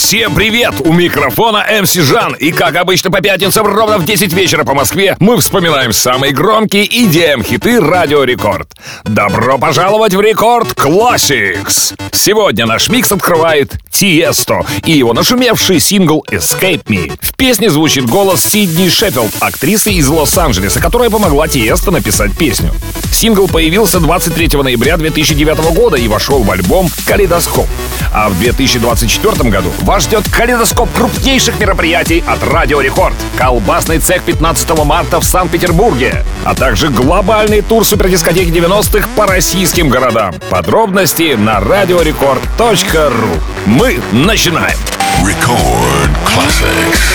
Всем привет! У микрофона MC Жан. И как обычно по пятницам ровно в 10 вечера по Москве мы вспоминаем самые громкие EDM хиты Радио Рекорд. Добро пожаловать в Рекорд Classics! Сегодня наш микс открывает Тиесто и его нашумевший сингл Escape Me. В песне звучит голос Сидни Шеффилд, актрисы из Лос-Анджелеса, которая помогла Тиесто написать песню. Сингл появился 23 ноября 2009 года и вошел в альбом «Калейдоскоп». А в 2024 году вас ждет калейдоскоп крупнейших мероприятий от Радио Рекорд. Колбасный цех 15 марта в Санкт-Петербурге, а также глобальный тур супердискотеки 90-х по российским городам. Подробности на радиорекорд.ру. Мы начинаем! Record Classics.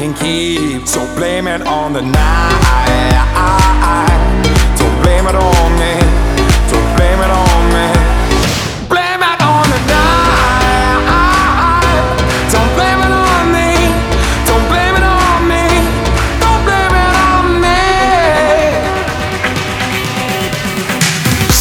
Can keep, so blame it on the night.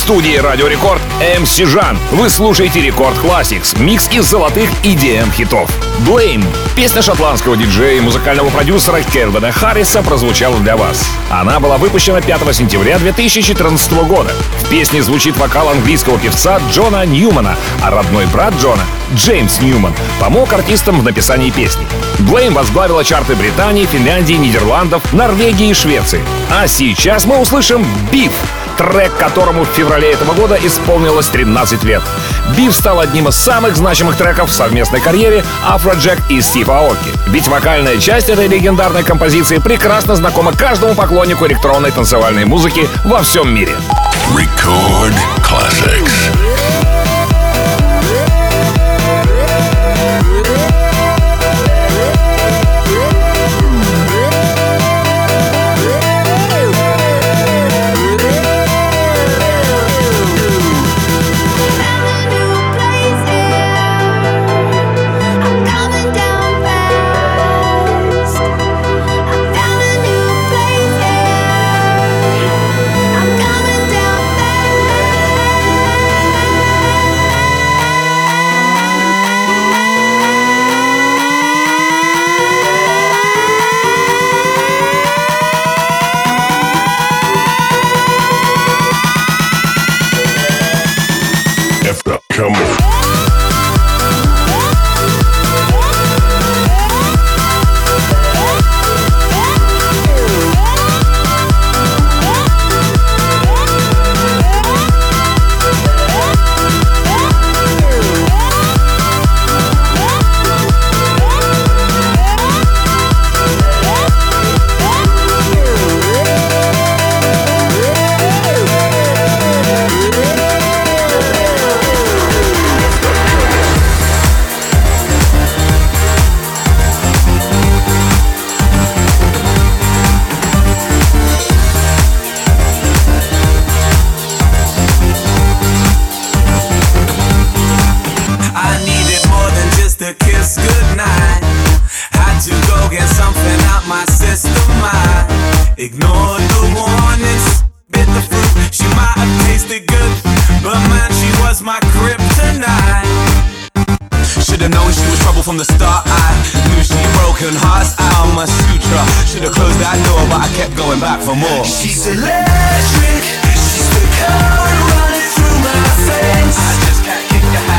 Студии Радио Рекорд МС Жан. Вы слушаете Рекорд Classics, микс из золотых EDM хитов. Blame. Песня шотландского диджея и музыкального продюсера Кельвина Харриса прозвучала для вас. Она была выпущена 5 сентября 2014 года. В песне звучит вокал английского певца Джона Ньюмана, а родной брат Джона, Джеймс Ньюман, помог артистам в написании песни. Блейм возглавила чарты Британии, Финляндии, Нидерландов, Норвегии и Швеции. А сейчас мы услышим «Биф», трек которому в феврале этого года исполнилось 13 лет. Биф стал одним из самых значимых треков в совместной карьере Афроджек и Стив Аоки. Ведь вокальная часть этой легендарной композиции прекрасно знакома каждому поклоннику электронной танцевальной музыки во всем мире. Record Should've closed that door, but I kept going back for more. She's electric, she's the current running through my veins. I just can't kick the habit.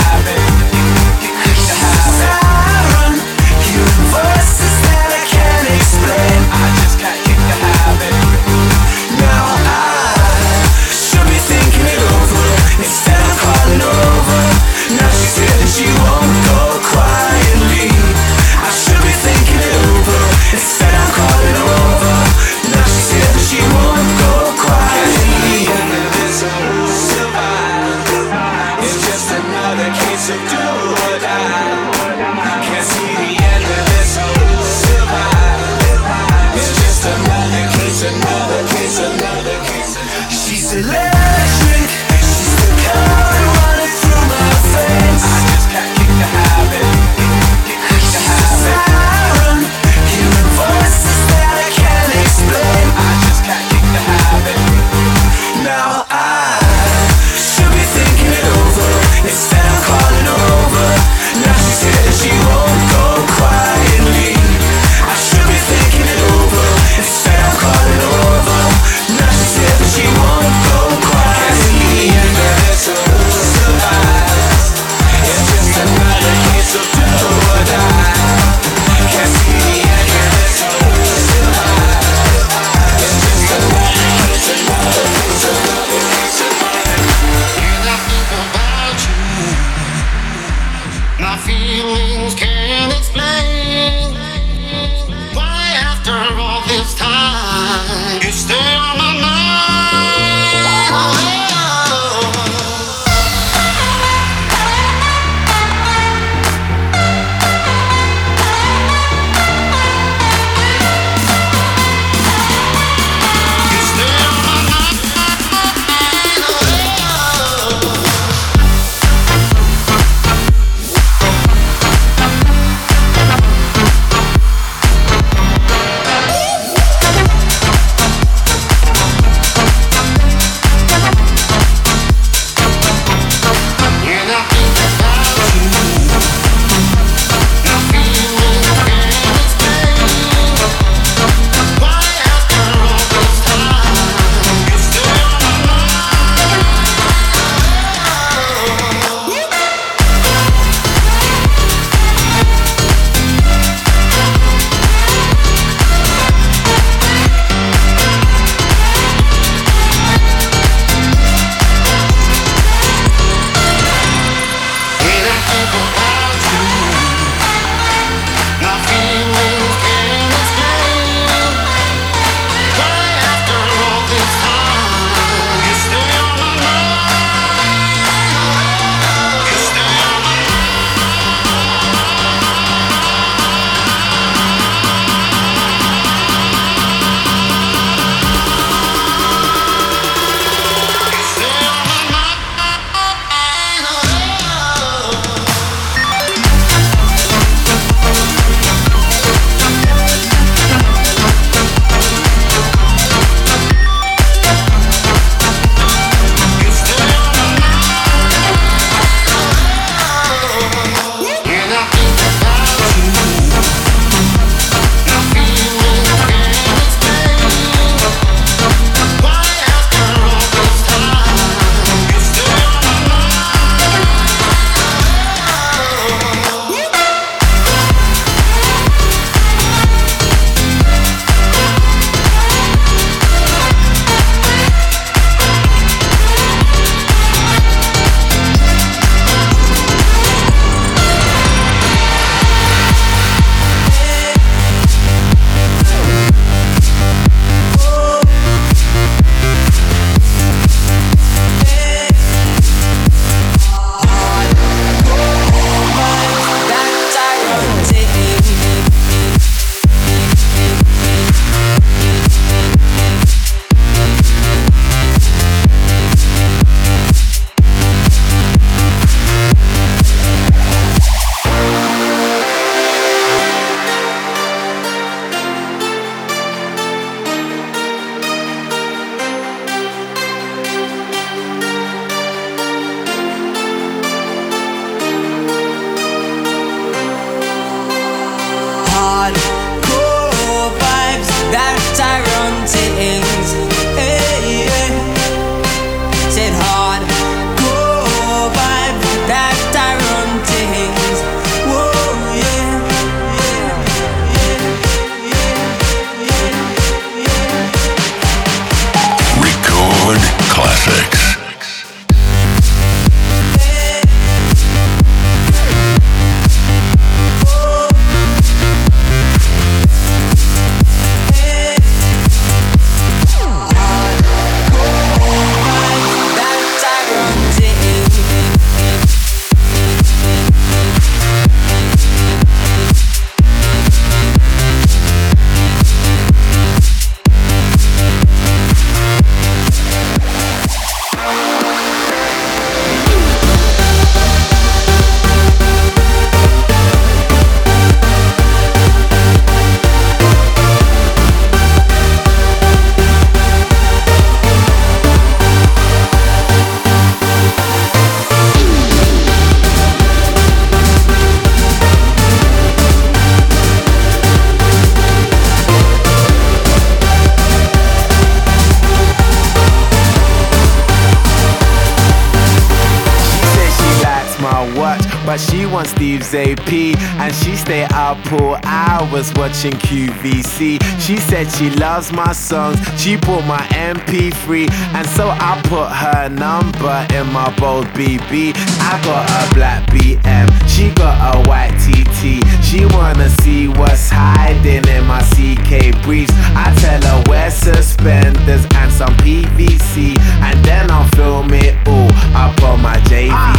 Hours watching QVC. She said she loves my songs, she bought my MP3, and so I put her number in my bold BB. I got a black BM, she got a white TT. She wanna see what's hiding in my CK briefs. I tell her wear suspenders and some PVC, and then I'll film it all up on my JVC. Ah.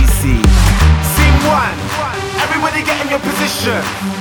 Scene one, everybody get in your position.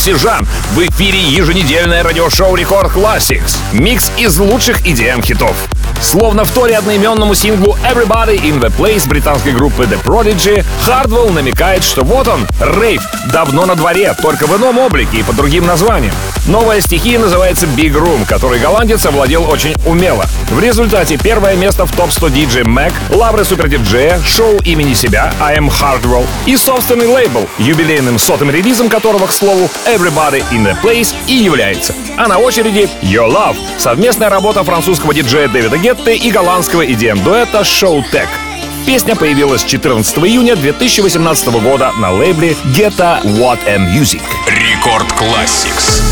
микрофона MC Жан. В эфире еженедельное радиошоу Рекорд Classics. Микс из лучших EDM хитов. Словно вторя одноименному синглу Everybody in the Place британской группы The Prodigy, Hardwell намекает, что вот он, рейв, давно на дворе, только в ином облике и под другим названием. Новая стихия называется Big Room, которой голландец овладел очень умело. В результате первое место в топ-100 DJ Mag, лавры супердиджея, шоу имени себя I Am Hardwell и собственный лейбл, юбилейным сотым релизом которого, к слову, Everybody in the Place и является. А на очереди Your Love, совместная работа французского диджея Дэвида Гетты и голландского EDM-дуэта Show Tech. Песня появилась 14 июня 2018 года на лейбле Getta What a Music. Рекорд Classics.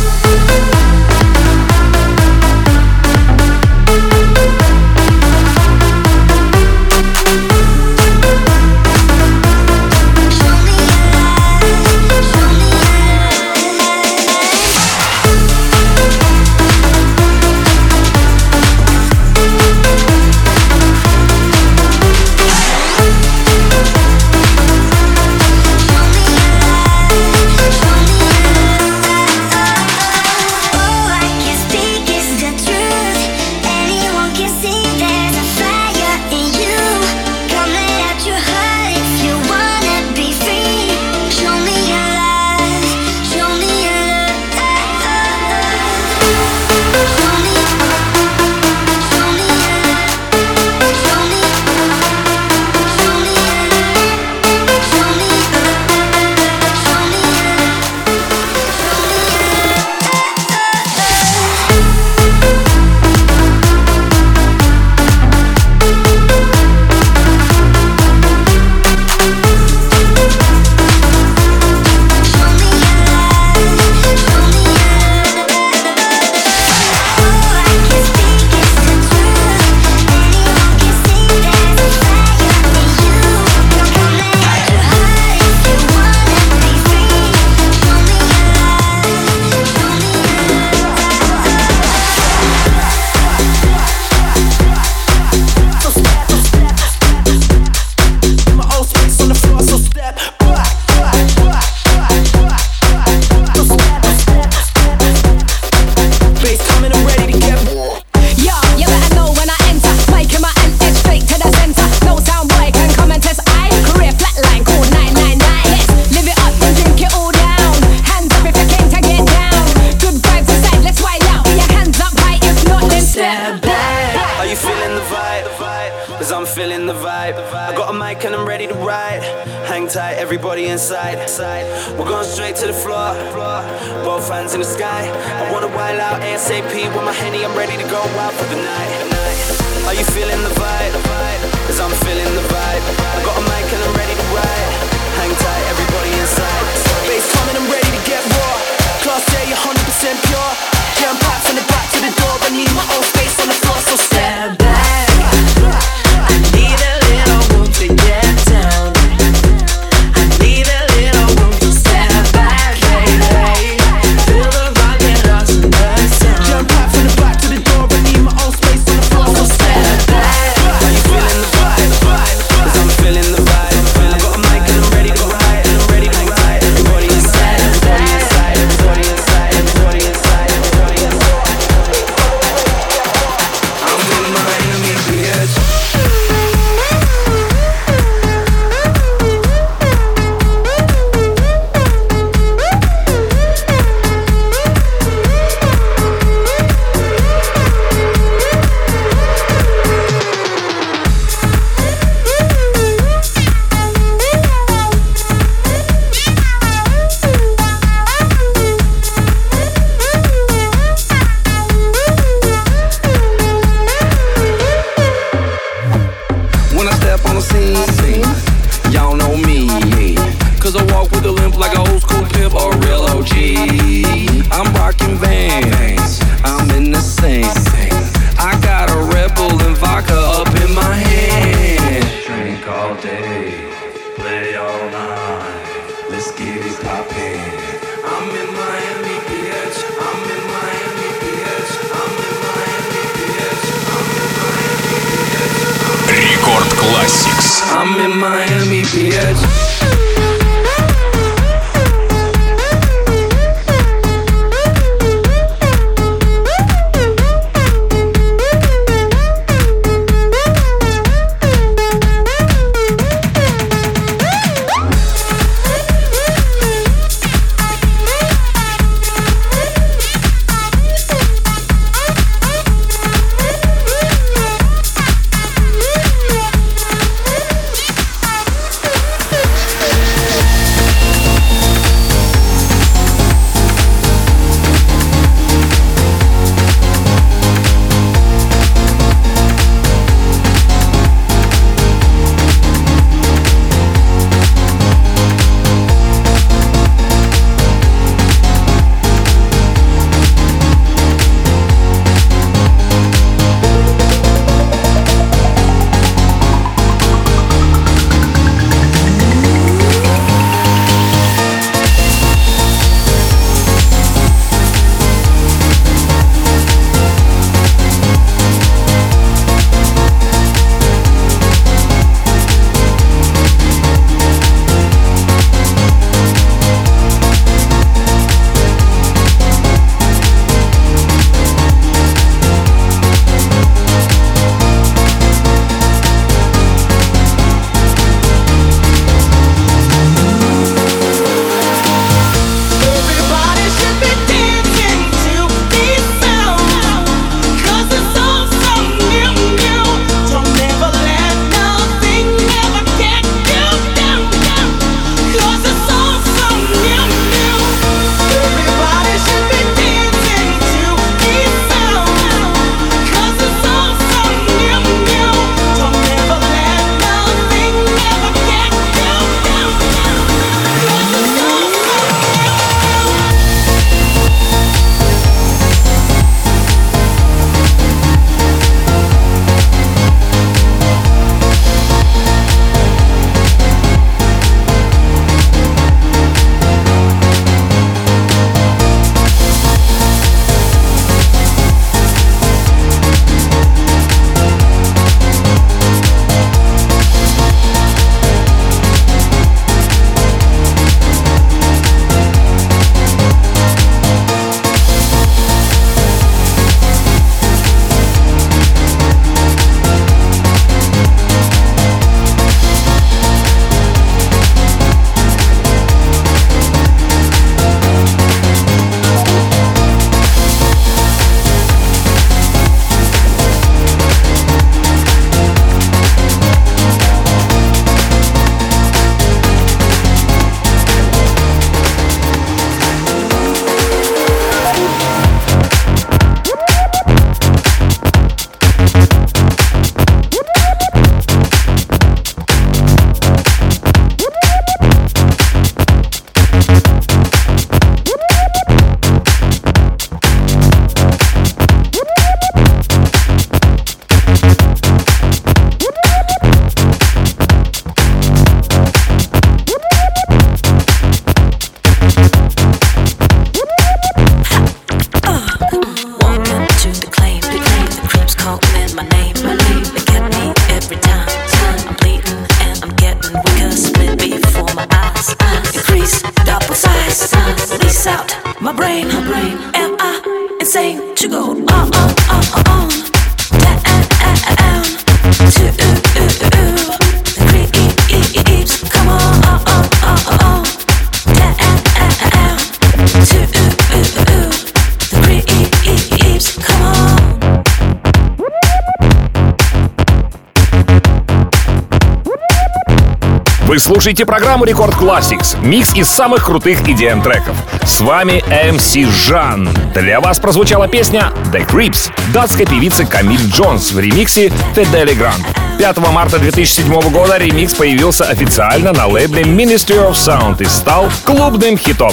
Слушаете программу Рекорд Classics, микс из самых крутых EDM треков. С вами MC Жан. Для вас прозвучала песня The Creeps датской певицы Камиль Джонс в ремиксе Fedde Le Grand. 5 марта 2007 года ремикс появился официально на лейбле Ministry of Sound и стал клубным хитом.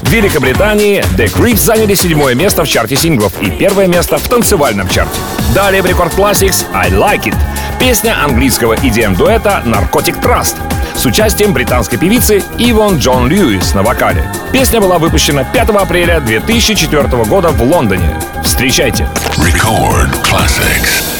В Великобритании The Creeps заняли седьмое место в чарте синглов и первое место в танцевальном чарте. Далее в Рекорд Classics I Like It. Песня английского EDM-дуэта Narcotic Trust с участием британской певицы Ивон Джон Льюис на вокале. Песня была выпущена 5 апреля 2004 года в Лондоне. Встречайте! Record classics.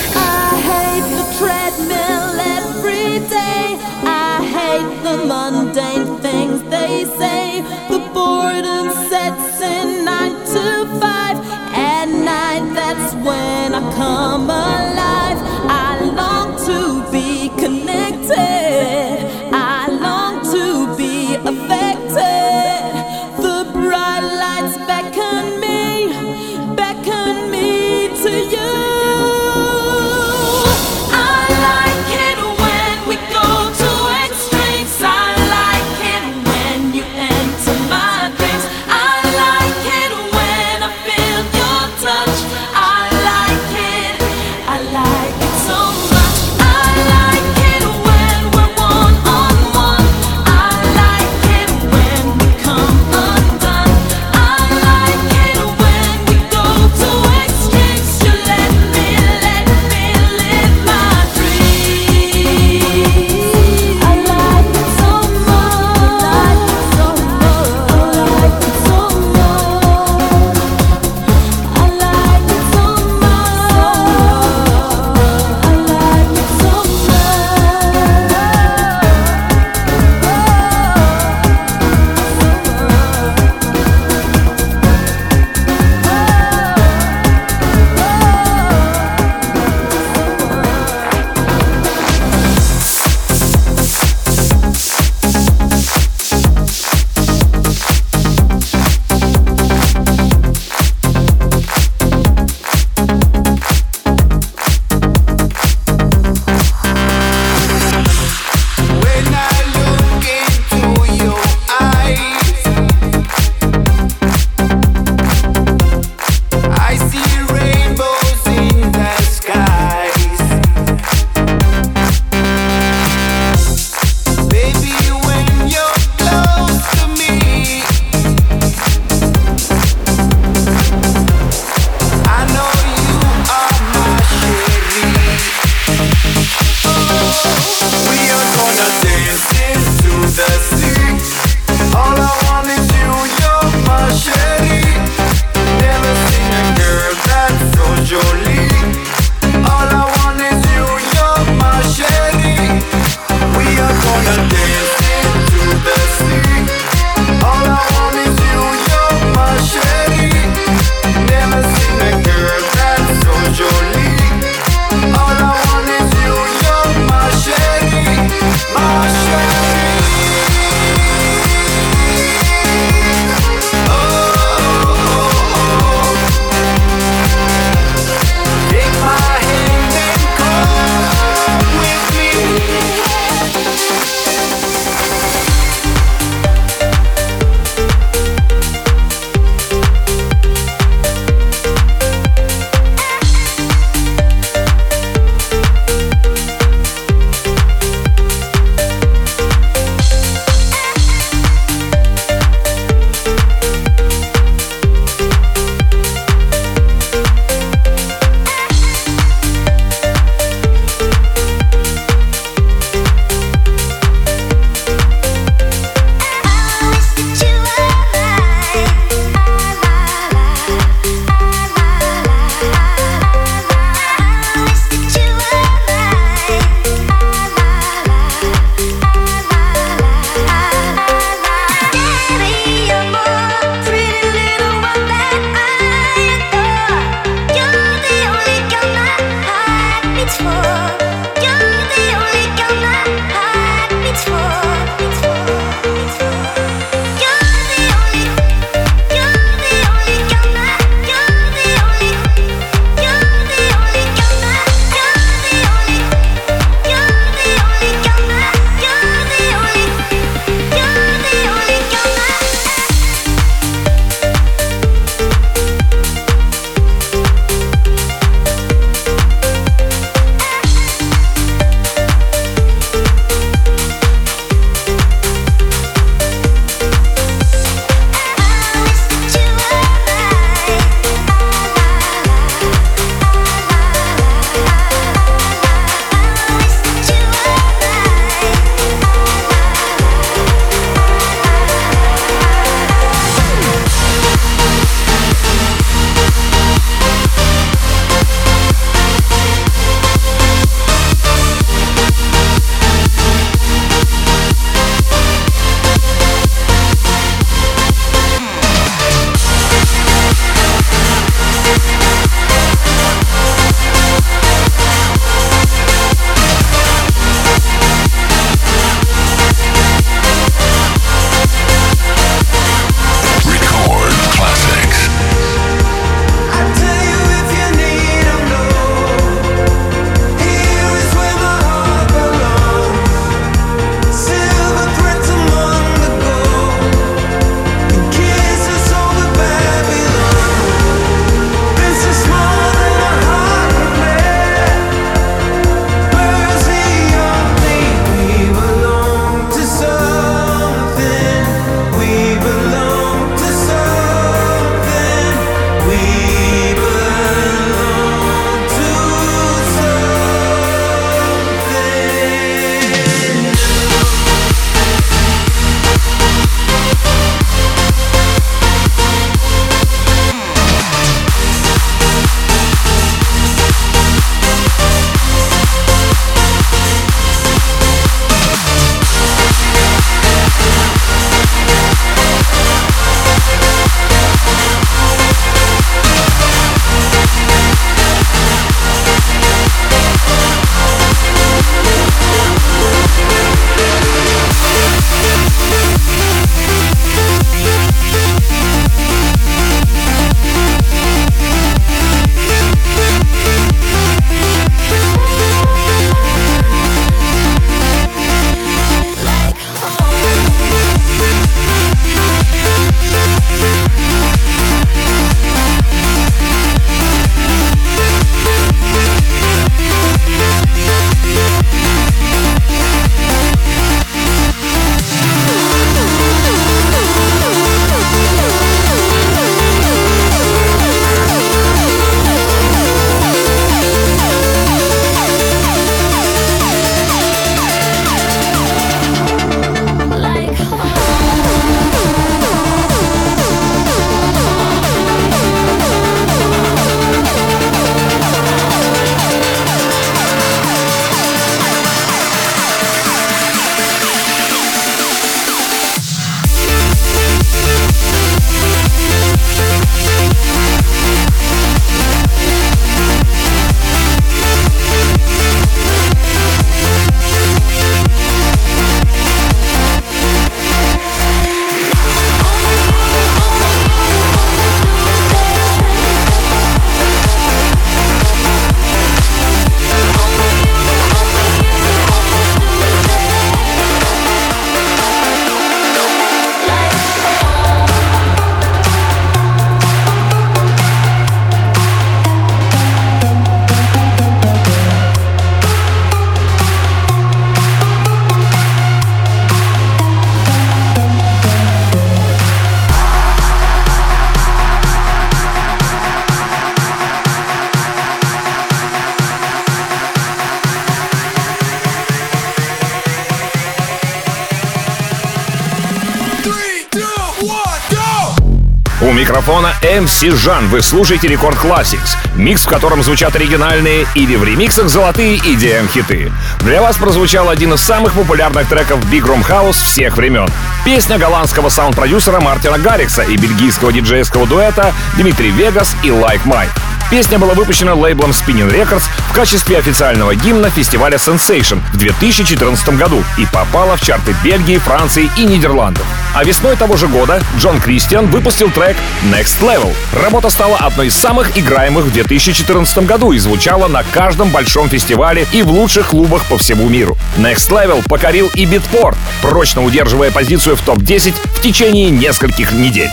Микрофона MC Жан. Вы слушаете Рекорд Classics. Микс, в котором звучат оригинальные или в ремиксах золотые EDM-хиты. Для вас прозвучал один из самых популярных треков Big Room House всех времен. Песня голландского саунд-продюсера Мартина Гаррикса и бельгийского диджейского дуэта Dimitri Vegas и Like Mike. Песня была выпущена лейблом Spinnin' Records в качестве официального гимна фестиваля Sensation в 2014 году и попала в чарты Бельгии, Франции и Нидерландов. А весной того же года Джон Кристиан выпустил трек Next Level. Работа стала одной из самых играемых в 2014 году и звучала на каждом большом фестивале и в лучших клубах по всему миру. Next Level покорил и битпорт, прочно удерживая позицию в топ-10 в течение нескольких недель.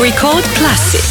Record Classics.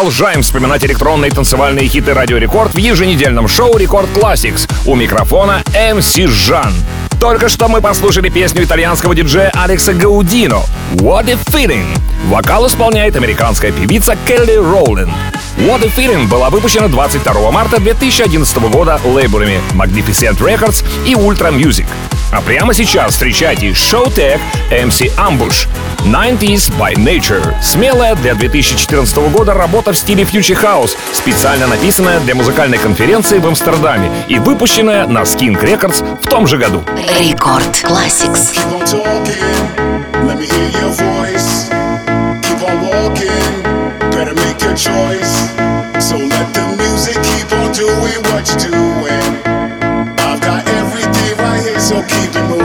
Продолжаем вспоминать электронные танцевальные хиты Радио Рекорд в еженедельном шоу Рекорд Classics. У микрофона MC Жан. Только что мы послушали песню итальянского диджея Алекса Гаудино «What a Feeling». Вокал исполняет американская певица Келли Роулин. What a Feeling была выпущена 22 марта 2011 года лейблами Magnificent Records и Ultra Music. А прямо сейчас встречайте Showtech MC Ambush 90s by Nature. Смелая для 2014 года работа в стиле Future House, специально написанная для музыкальной конференции в Амстердаме и выпущенная на Skink Records в том же году. Рекорд Classics. choice. So let the music keep on doing what you're doing. I've got everything right here, so keep it moving.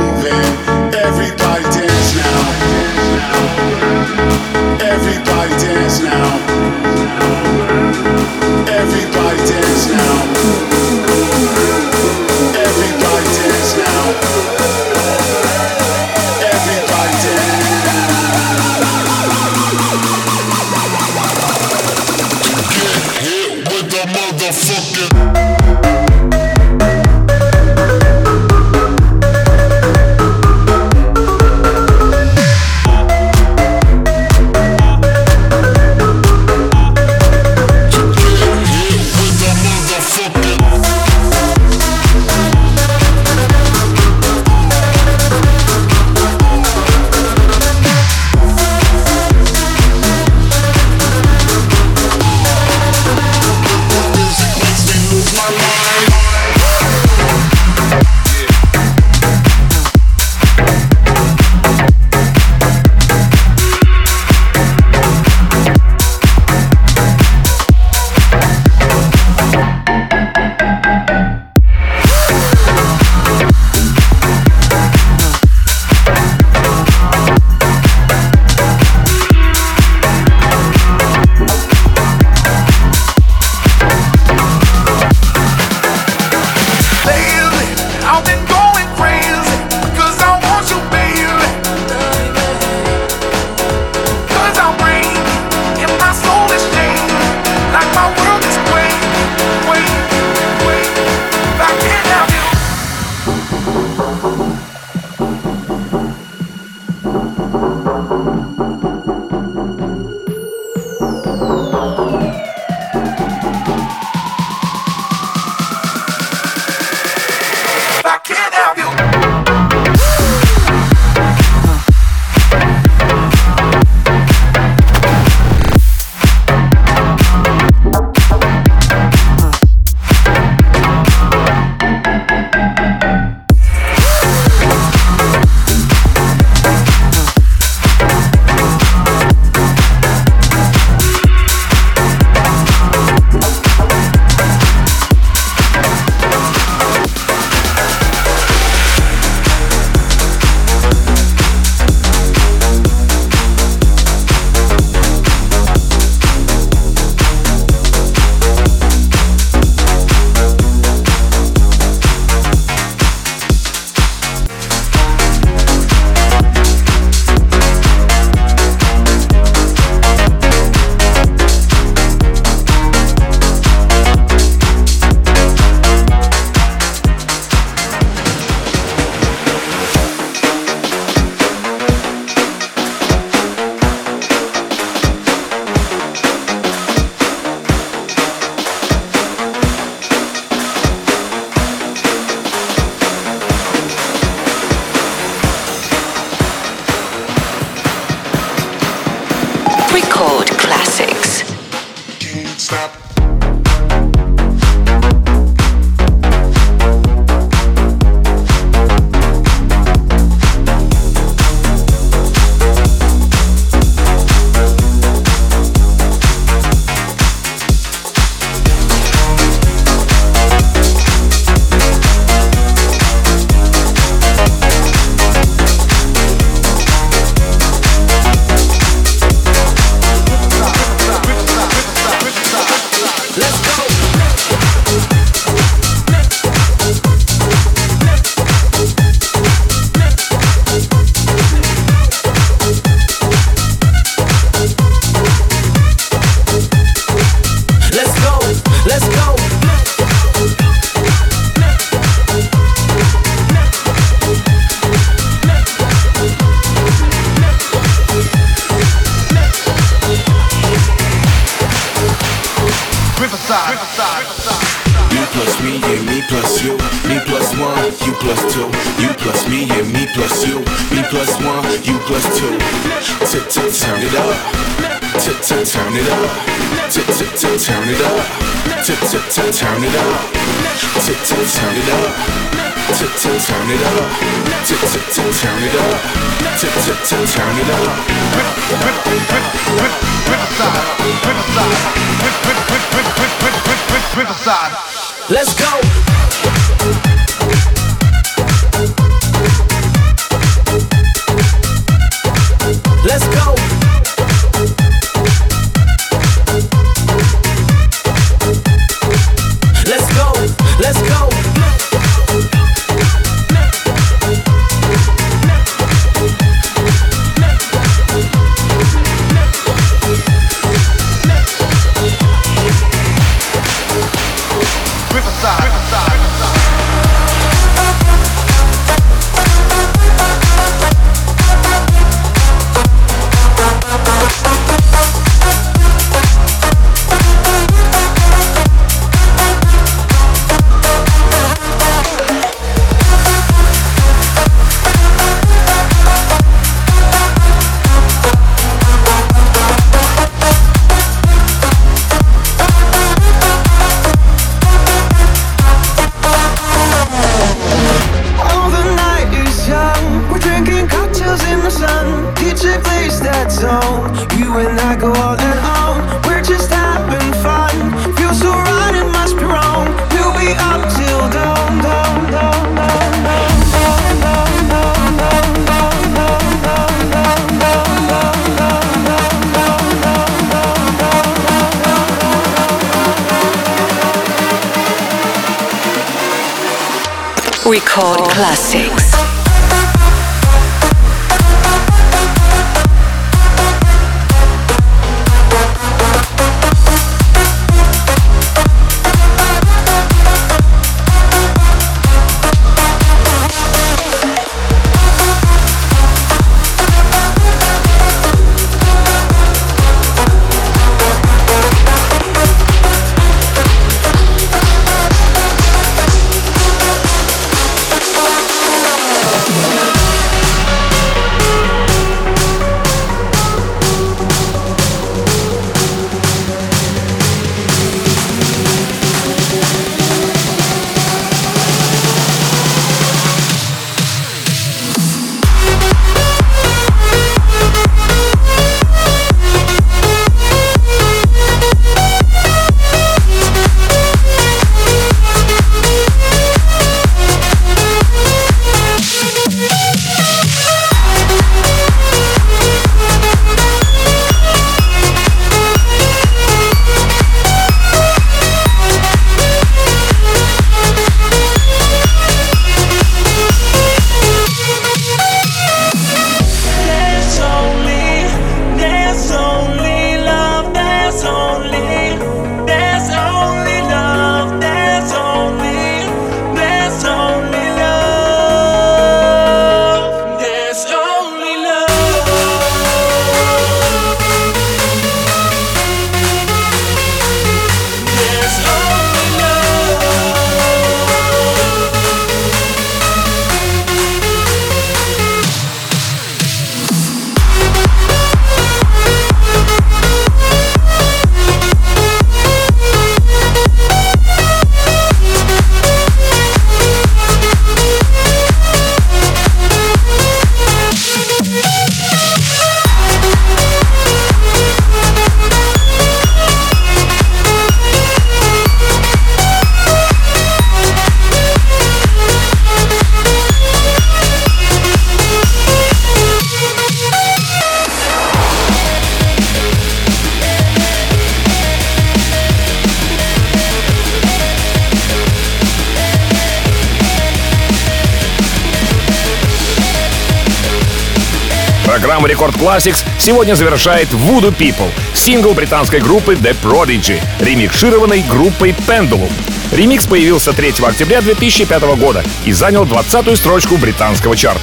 Программа Рекорд Classics сегодня завершает Voodoo People, сингл британской группы The Prodigy, ремикшированный группой Pendulum. Ремикс появился 3 октября 2005 года и занял 20-ю строчку британского чарта.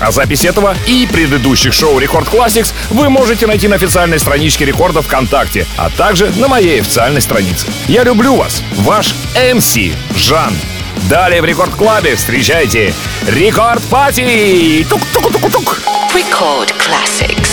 А запись этого и предыдущих шоу Рекорд Classics вы можете найти на официальной страничке Рекорда ВКонтакте, а также на моей официальной странице. Я люблю вас, ваш MC Жан. Далее в Рекорд Club е встречайте Рекорд Пати! Тук-тук-тук-тук! Record Classic.